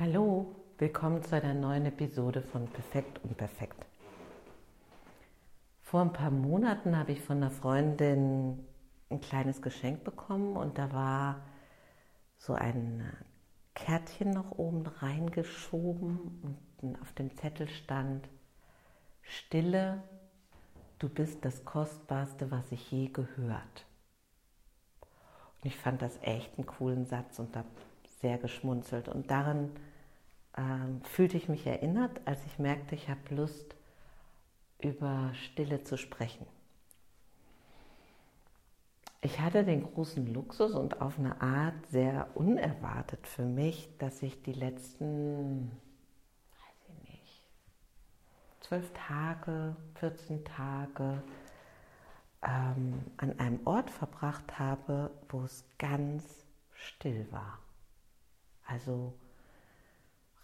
Hallo, willkommen zu einer neuen Episode von Perfekt und Perfekt. Vor ein paar Monaten habe ich von einer Freundin ein kleines Geschenk bekommen und da war so ein Kärtchen noch oben reingeschoben und auf dem Zettel stand Stille, du bist das Kostbarste, was ich je gehört. Und ich fand das echt einen coolen Satz und habe sehr geschmunzelt. Und daran ähm, fühlte ich mich erinnert, als ich merkte, ich habe Lust, über Stille zu sprechen. Ich hatte den großen Luxus und auf eine Art sehr unerwartet für mich, dass ich die letzten, weiß ich nicht, zwölf Tage, 14 Tage ähm, an einem Ort verbracht habe, wo es ganz still war. Also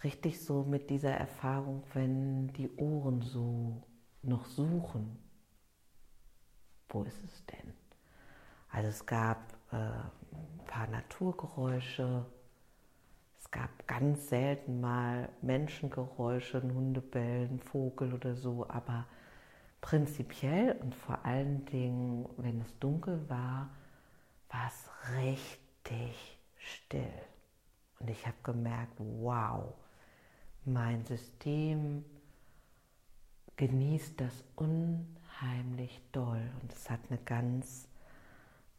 richtig so mit dieser Erfahrung, wenn die Ohren so noch suchen. Wo ist es denn? Also es gab äh, ein paar Naturgeräusche, es gab ganz selten mal Menschengeräusche, Hundebellen, Vogel oder so, aber prinzipiell und vor allen Dingen, wenn es dunkel war, war es richtig still. Und ich habe gemerkt, wow, mein System genießt das unheimlich doll und es hat eine ganz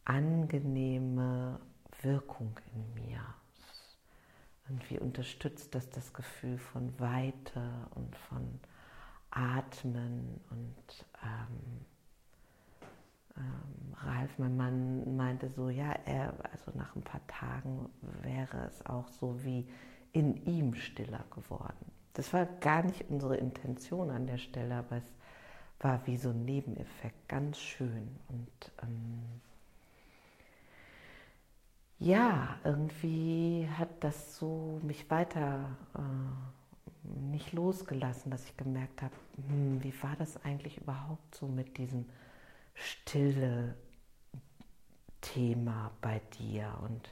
angenehme Wirkung in mir. Und wie unterstützt das das Gefühl von Weite und von Atmen und ähm, ähm, Ralf, mein Mann, meinte so, ja, er, also nach ein paar Tagen wäre es auch so wie in ihm stiller geworden. Das war gar nicht unsere Intention an der Stelle, aber es war wie so ein Nebeneffekt, ganz schön. Und ähm, ja, irgendwie hat das so mich weiter äh, nicht losgelassen, dass ich gemerkt habe, hm, wie war das eigentlich überhaupt so mit diesem stille Thema bei dir. Und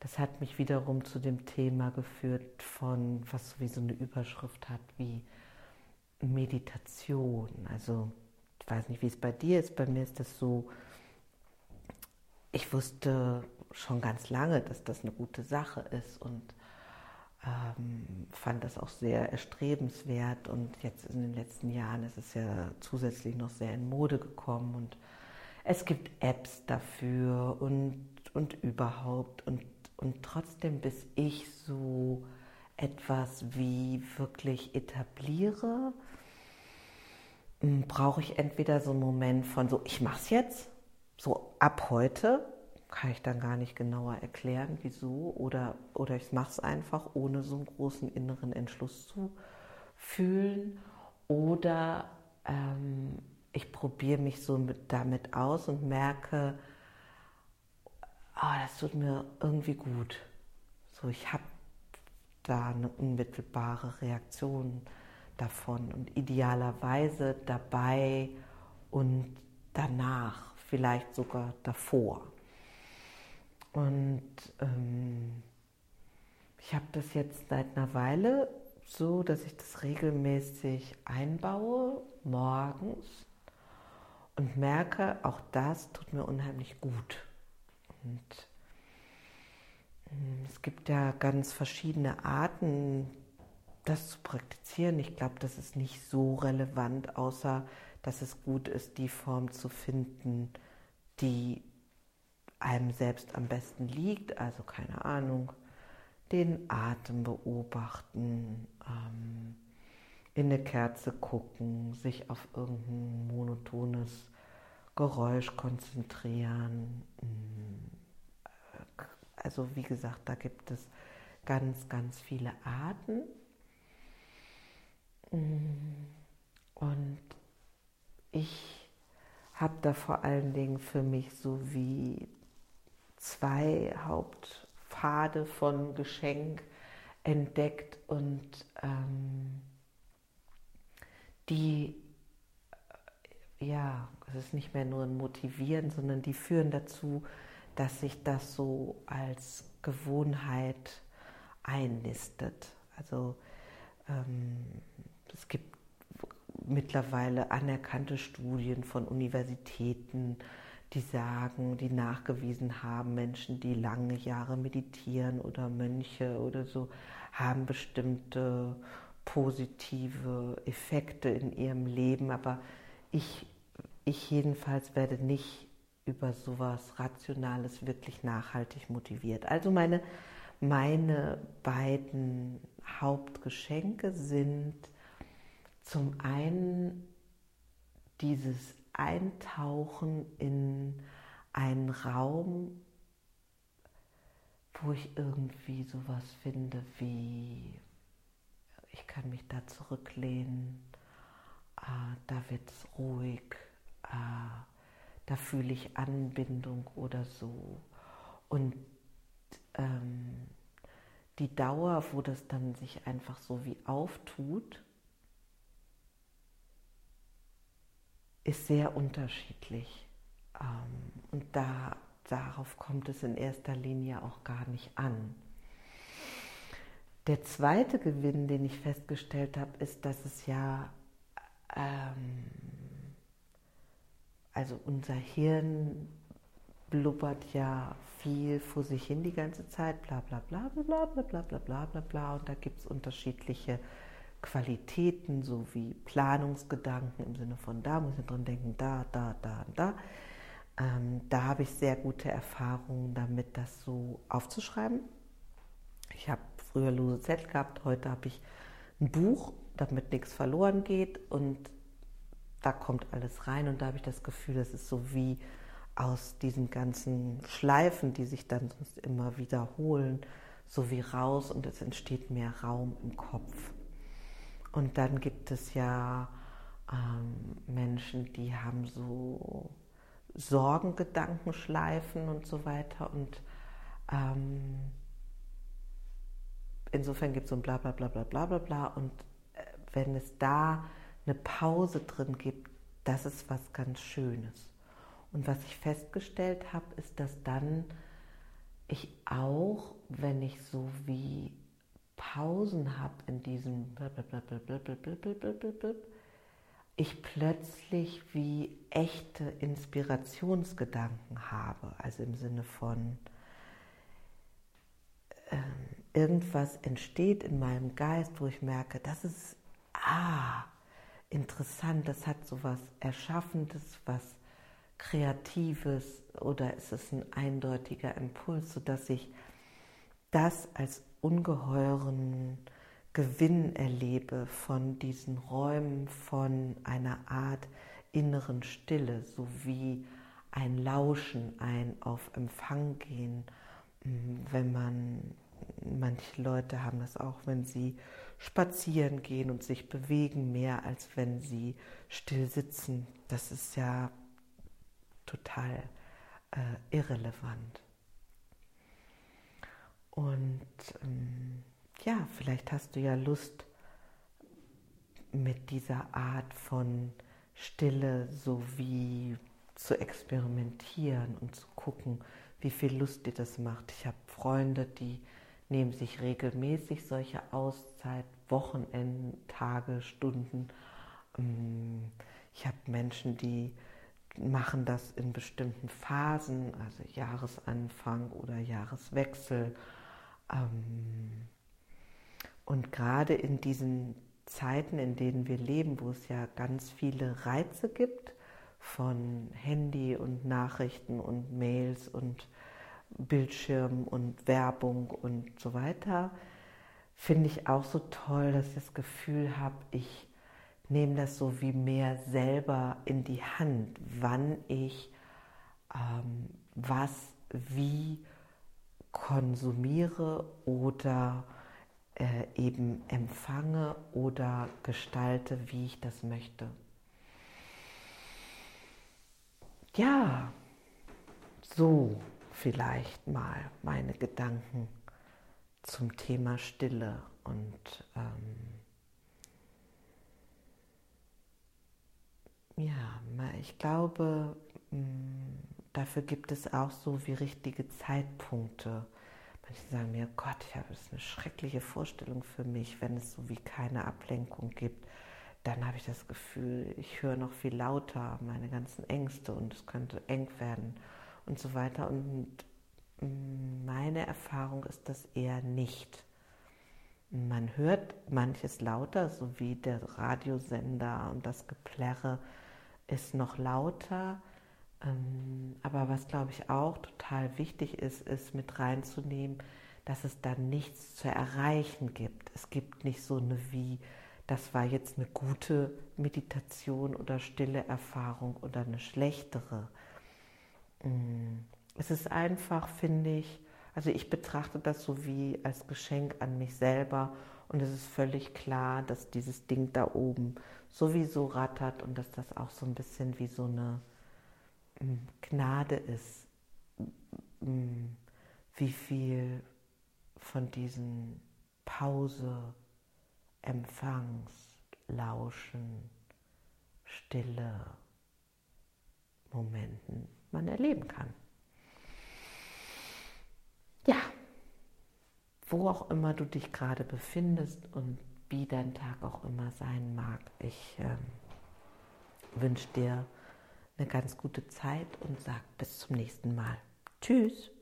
das hat mich wiederum zu dem Thema geführt von, was wie so eine Überschrift hat, wie Meditation. Also ich weiß nicht, wie es bei dir ist. Bei mir ist das so, ich wusste schon ganz lange, dass das eine gute Sache ist und ähm, fand das auch sehr erstrebenswert. Und jetzt in den letzten Jahren ist es ja zusätzlich noch sehr in Mode gekommen und es gibt Apps dafür und, und überhaupt. Und, und trotzdem, bis ich so etwas wie wirklich etabliere, hm, brauche ich entweder so einen Moment von so, ich mache es jetzt, so ab heute, kann ich dann gar nicht genauer erklären, wieso, oder, oder ich mache es einfach, ohne so einen großen inneren Entschluss zu fühlen, oder ähm, ich probiere mich so mit, damit aus und merke, oh, das tut mir irgendwie gut. So, ich habe da eine unmittelbare Reaktion davon und idealerweise dabei und danach, vielleicht sogar davor. Und ähm, ich habe das jetzt seit einer Weile so, dass ich das regelmäßig einbaue, morgens und merke, auch das tut mir unheimlich gut. Und hm, es gibt ja ganz verschiedene Arten, das zu praktizieren. Ich glaube, das ist nicht so relevant, außer dass es gut ist, die Form zu finden, die einem selbst am besten liegt. Also keine Ahnung, den Atem beobachten, ähm, in eine Kerze gucken, sich auf irgendein monotones Geräusch konzentrieren. Also wie gesagt, da gibt es ganz, ganz viele Arten. Und ich habe da vor allen Dingen für mich so wie zwei Hauptpfade von Geschenk entdeckt und ähm, die, äh, ja, es ist nicht mehr nur ein Motivieren, sondern die führen dazu, dass sich das so als Gewohnheit einnistet. Also ähm, es gibt mittlerweile anerkannte Studien von Universitäten, die sagen, die nachgewiesen haben, Menschen, die lange Jahre meditieren oder Mönche oder so, haben bestimmte positive Effekte in ihrem Leben. Aber ich, ich jedenfalls werde nicht über sowas Rationales wirklich nachhaltig motiviert. Also meine, meine beiden Hauptgeschenke sind zum einen dieses Eintauchen in einen Raum, wo ich irgendwie sowas finde wie, ich kann mich da zurücklehnen, äh, da wird es ruhig, äh, da fühle ich Anbindung oder so. Und ähm, die Dauer, wo das dann sich einfach so wie auftut, ist sehr unterschiedlich. Ähm, und da, darauf kommt es in erster Linie auch gar nicht an. Der zweite Gewinn, den ich festgestellt habe, ist, dass es ja, ähm, also unser Hirn blubbert ja viel vor sich hin die ganze Zeit, bla bla bla bla bla bla bla bla bla bla bla und da gibt es unterschiedliche Qualitäten sowie Planungsgedanken im Sinne von da muss ich dran denken, da, da, da und da. Ähm, da habe ich sehr gute Erfahrungen damit, das so aufzuschreiben. Ich habe früher lose Zettel gehabt, heute habe ich ein Buch, damit nichts verloren geht und da kommt alles rein und da habe ich das Gefühl, das ist so wie aus diesen ganzen Schleifen, die sich dann sonst immer wiederholen, so wie raus und es entsteht mehr Raum im Kopf. Und dann gibt es ja ähm, Menschen, die haben so Sorgengedankenschleifen und so weiter. Und ähm, insofern gibt es so ein bla bla bla bla bla bla bla. Und äh, wenn es da eine Pause drin gibt, das ist was ganz Schönes. Und was ich festgestellt habe, ist, dass dann ich auch, wenn ich so wie Pausen habe in diesem ich plötzlich wie echte Inspirationsgedanken habe, also im Sinne von äh, irgendwas entsteht in meinem Geist, wo ich merke, das ist ah interessant, das hat so was Erschaffendes, was Kreatives oder ist es ein eindeutiger Impuls, sodass ich das als ungeheuren Gewinn erlebe von diesen Räumen, von einer Art inneren Stille, sowie ein Lauschen, ein auf Empfang gehen, mm, wenn man, manche Leute haben das auch, wenn sie spazieren gehen und sich bewegen, mehr als wenn sie still sitzen. Das ist ja total äh, irrelevant. Und ähm, ja, vielleicht hast du ja Lust, mit dieser Art von Stille sowie zu experimentieren und zu gucken, wie viel Lust dir das macht. Ich habe Freunde, die nehmen sich regelmäßig solche Auszeit, Wochenenden, Tage, Stunden. Ähm, ich habe Menschen, die machen das in bestimmten Phasen, also Jahresanfang oder Jahreswechsel. Ähm, und gerade in diesen Zeiten, in denen wir leben, wo es ja ganz viele Reize gibt von Handy und Nachrichten und Mails und Bildschirm und Werbung und so weiter, finde ich auch so toll, dass ich das Gefühl habe, ich nehme das so wie mehr selber in die Hand, wann ich ähm, was wie konsumiere oder äh, eben empfange oder gestalte, wie ich das möchte. Ja, so vielleicht mal meine Gedanken zum Thema Stille und ähm, Ja, ich glaube, mm, dafür gibt es auch so wie richtige Zeitpunkte. Manche sagen mir, Gott, ich habe das eine schreckliche Vorstellung für mich, wenn es so wie keine Ablenkung gibt. Dann habe ich das Gefühl, ich höre noch viel lauter meine ganzen Ängste und es könnte eng werden und so weiter. Und meine Erfahrung ist das eher nicht. Man hört manches lauter, so wie der Radiosender und das Geplärre ist noch lauter. Ähm, aber was, glaube ich, auch total wichtig ist, ist mit reinzunehmen, dass es dann nichts zu erreichen gibt. Es gibt nicht so eine wie, das war jetzt eine gute Meditation oder stille Erfahrung oder eine schlechtere. Mm, es ist einfach, finde ich, also ich betrachte das so wie als Geschenk an mich selber und es ist völlig klar, dass dieses Ding da oben sowieso rattert und dass das auch so ein bisschen wie so eine Gnade ist, wie viel von diesen Pause, Empfangs, Lauschen, Stille Momenten man erleben kann. Ja, wo auch immer du dich gerade befindest und wie dein Tag auch immer sein mag, ich äh, wünsche dir eine ganz gute Zeit und sag bis zum nächsten Mal. Tschüss.